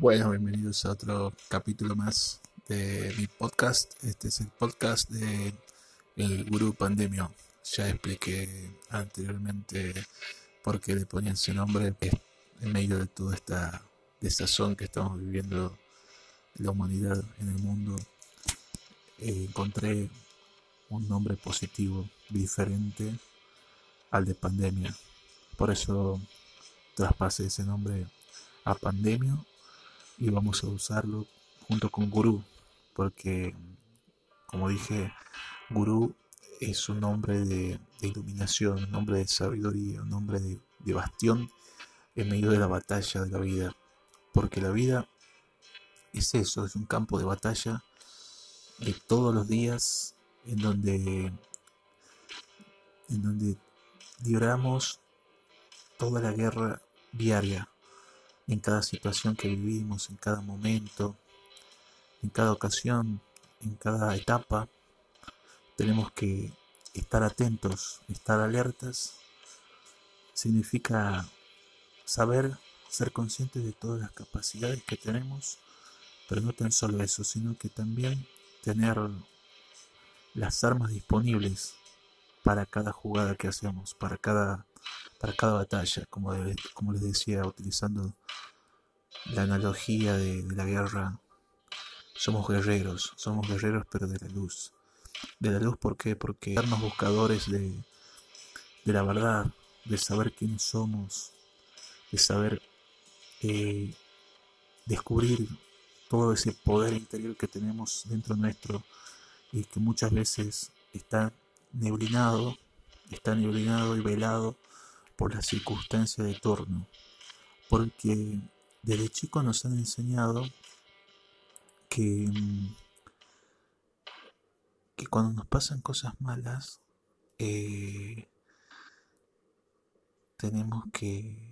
Bueno, bienvenidos a otro capítulo más de mi podcast. Este es el podcast de el Gurú Pandemio. Ya expliqué anteriormente por qué le ponían ese nombre en medio de toda esta desazón que estamos viviendo la humanidad en el mundo. Eh, encontré un nombre positivo, diferente al de pandemia. Por eso traspasé ese nombre a pandemia y vamos a usarlo junto con gurú, porque como dije, gurú es un nombre de, iluminación, un nombre de sabiduría, un nombre de, de bastión en medio de la batalla de la vida, porque la vida es eso, es un campo de batalla de todos los días en donde en donde libramos toda la guerra diaria en cada situación que vivimos, en cada momento, en cada ocasión, en cada etapa, tenemos que estar atentos, estar alertas. Significa saber, ser conscientes de todas las capacidades que tenemos, pero no tan solo eso, sino que también tener las armas disponibles para cada jugada que hacemos, para cada, para cada batalla, como, como les decía, utilizando la analogía de, la guerra, somos guerreros, somos guerreros pero de la luz. De la luz, ¿por qué? Porque darnos buscadores de, de la verdad, de saber quiénes somos, de saber eh, descubrir todo ese poder interior que tenemos dentro nuestro y que muchas veces está neblinado, está neblinado y velado por las circunstancias de torno. Porque desde chicos nos han enseñado que, mm, que cuando nos pasan cosas malas, eh, tenemos que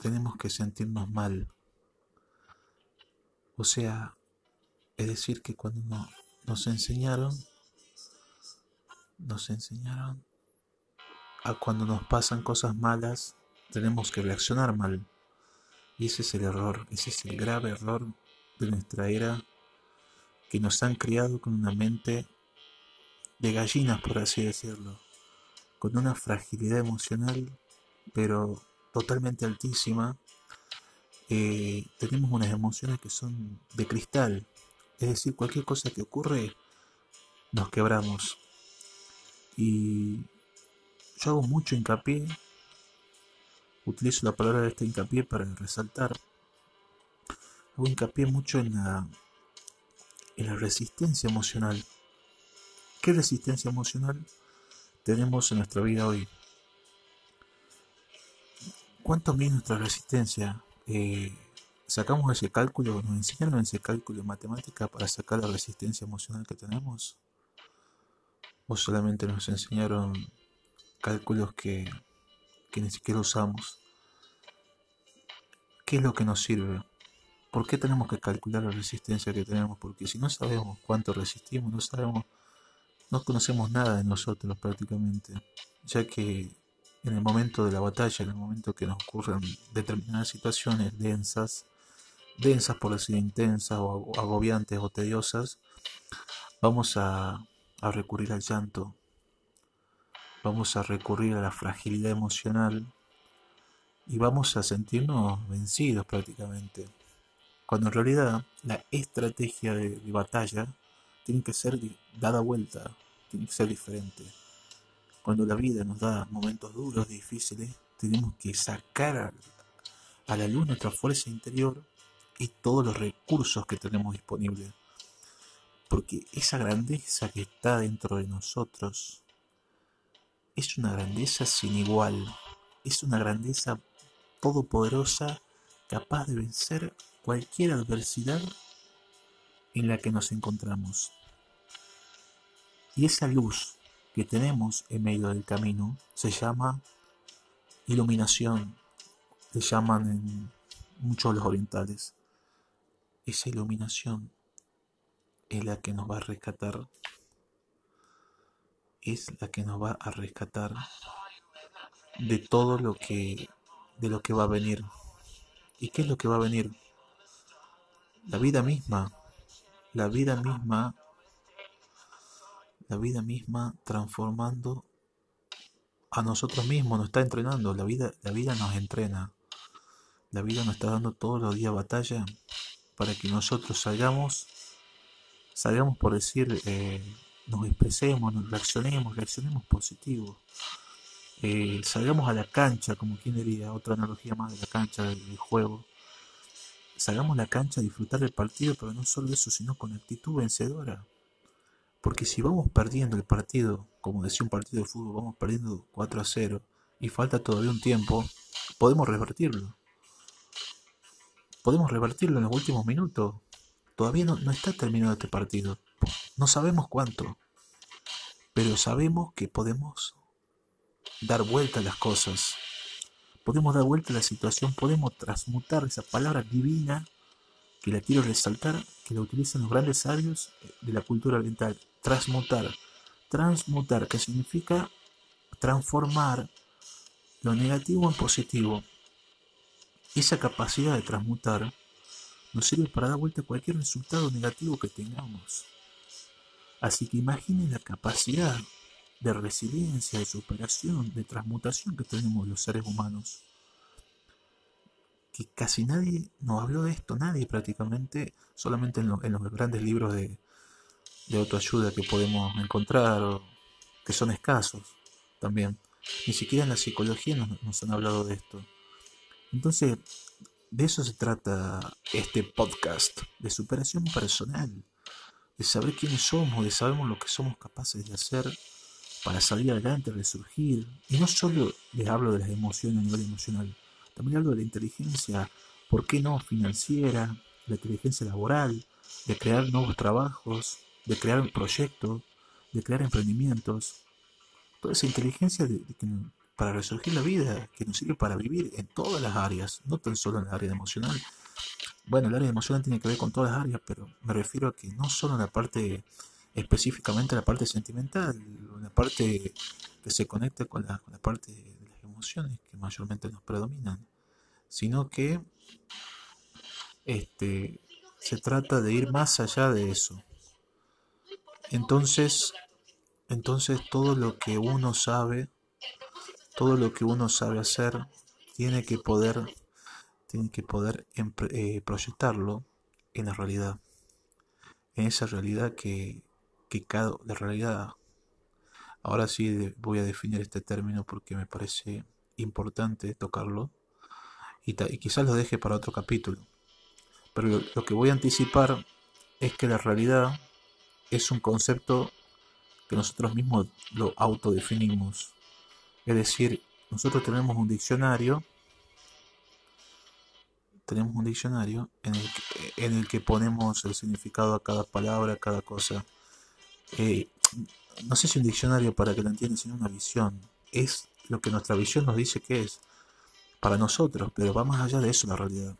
tenemos que sentirnos mal. O sea, es decir, que cuando nos enseñaron, nos enseñaron a cuando nos pasan cosas malas, tenemos que reaccionar mal. Y ese es el error, ese es el grave error de nuestra era, que nos han criado con una mente de gallinas, por así decirlo, con una fragilidad emocional, pero totalmente altísima. Eh, tenemos unas emociones que son de cristal, es decir, cualquier cosa que ocurre, nos quebramos. Y yo hago mucho hincapié utilizo la palabra de este hincapié para resaltar. Hago hincapié mucho en la, en la resistencia emocional. ¿Qué resistencia emocional tenemos en nuestra vida hoy? ¿Cuánto mide nuestra resistencia? Eh, ¿Sacamos ese cálculo? ¿Nos enseñaron ese cálculo en matemática para sacar la resistencia emocional que tenemos? ¿O solamente nos enseñaron cálculos que que ni siquiera usamos. ¿Qué es lo que nos sirve? ¿Por qué tenemos que calcular la resistencia que tenemos? Porque si no sabemos cuánto resistimos, no sabemos, no conocemos nada de nosotros prácticamente, ya que en el momento de la batalla, en el momento que nos ocurren determinadas situaciones densas, densas por decir intensas o agobiantes o tediosas, vamos a, a recurrir al llanto, vamos a recurrir a la fragilidad emocional y vamos a sentirnos vencidos prácticamente. Cuando en realidad la estrategia de, batalla tiene que ser dada vuelta, tiene que ser diferente. Cuando la vida nos da momentos duros, difíciles, tenemos que sacar a la luz nuestra fuerza interior y todos los recursos que tenemos disponibles. Porque esa grandeza que está dentro de nosotros es una grandeza sin igual, es una grandeza todopoderosa capaz de vencer cualquier adversidad en la que nos encontramos. Y esa luz que tenemos en medio del camino se llama iluminación, le llaman en muchos los orientales. Esa iluminación es la que nos va a rescatar es la que nos va a rescatar de todo lo que de lo que va a venir. ¿Y qué es lo que va a venir? La vida misma, la vida misma, la vida misma transformando a nosotros mismos, nos está entrenando, la vida, la vida nos entrena, la vida nos está dando todos los días batalla para que nosotros salgamos, salgamos por decir, eh, nos expresemos, nos reaccionemos, reaccionemos positivos. Eh, salgamos a la cancha, como quien diría, otra analogía más de la cancha del, juego. Salgamos a la cancha a disfrutar del partido, pero no solo eso, sino con actitud vencedora. Porque si vamos perdiendo el partido, como decía un partido de fútbol, vamos perdiendo 4 a 0 y falta todavía un tiempo, podemos revertirlo. Podemos revertirlo en los últimos minutos. Todavía no, no está terminado este partido. No sabemos cuánto. Pero sabemos que podemos dar vuelta a las cosas. Podemos dar vuelta a la situación, podemos transmutar esa palabra divina que la quiero resaltar, que la utilizan los grandes sabios de la cultura oriental. Transmutar. Transmutar, que significa transformar lo negativo en positivo. Esa capacidad de transmutar nos sirve para dar vuelta a cualquier resultado negativo que tengamos. Así que imaginen la capacidad de resiliencia, de superación, de transmutación que tenemos los seres humanos. Que casi nadie nos habló de esto, nadie prácticamente, solamente en, los grandes libros de, autoayuda que podemos encontrar, que son escasos también. Ni siquiera en la psicología nos, nos han hablado de esto. Entonces, de eso se trata este podcast, de superación personal, de saber quiénes somos, de saber lo que somos capaces de hacer para salir adelante, resurgir. Y no solo les hablo de las emociones a nivel emocional, también hablo de la inteligencia, ¿por qué no financiera? La inteligencia laboral, de crear nuevos trabajos, de crear proyectos, de crear emprendimientos. Toda esa inteligencia para resurgir la vida, que nos sirve para vivir en todas las áreas, no tan solo en el área emocional. Bueno, el área emocional tiene que ver con todas las áreas, pero me refiero a que no solo en la parte específicamente la parte sentimental, la parte que se conecta con la, parte de las emociones que mayormente nos predominan, sino que este, se trata de ir más allá de eso. Entonces, entonces todo lo que uno sabe, todo lo que uno sabe hacer, tiene que poder, tiene que poder eh, proyectarlo en la realidad, en esa realidad que, que cada, la realidad, ahora sí voy a definir este término porque me parece importante tocarlo y, quizás lo deje para otro capítulo. Pero lo, que voy a anticipar es que la realidad es un concepto que nosotros mismos lo autodefinimos. Es decir, nosotros tenemos un diccionario, tenemos un diccionario en el que ponemos el significado a cada palabra, a cada cosa. Eh, no sé si un diccionario para que lo entiendan, sino una visión. Es lo que nuestra visión nos dice que es para nosotros, pero va más allá de eso la realidad.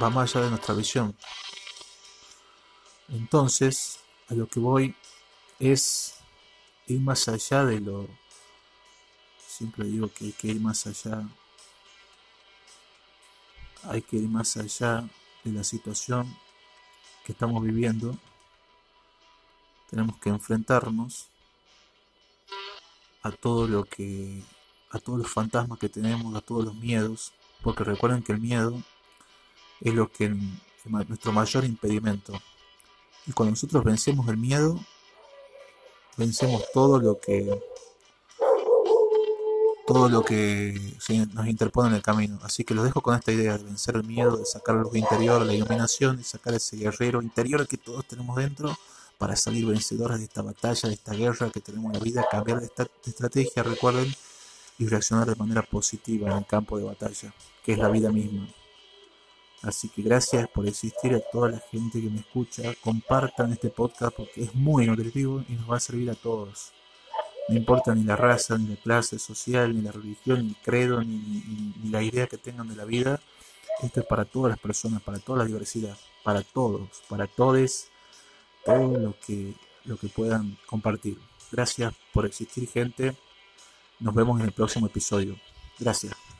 Va más allá de nuestra visión. Entonces, a lo que voy es ir más allá de lo... Siempre digo que hay que ir más allá. Hay que ir más allá de la situación que estamos viviendo tenemos que enfrentarnos a todo lo que a todos los fantasmas que tenemos, a todos los miedos, porque recuerden que el miedo es lo que nuestro mayor impedimento. Y cuando nosotros vencemos el miedo, vencemos todo lo que todo lo que nos interpone en el camino. Así que los dejo con esta idea de vencer el miedo, de sacar la luz interior, la iluminación, de sacar ese guerrero interior que todos tenemos dentro para salir vencedores de esta batalla, de esta guerra que tenemos en la vida, cambiar de, esta, estrategia, recuerden, y reaccionar de manera positiva en el campo de batalla, que es la vida misma. Así que gracias por existir a toda la gente que me escucha. Compartan este podcast porque es muy nutritivo y nos va a servir a todos. No importa ni la raza, ni la clase social, ni la religión, ni el credo, ni, la idea que tengan de la vida. Esto es para todas las personas, para toda la diversidad, para todos, para todos todo lo que, lo que puedan compartir. Gracias por existir gente. Nos vemos en el próximo episodio. Gracias.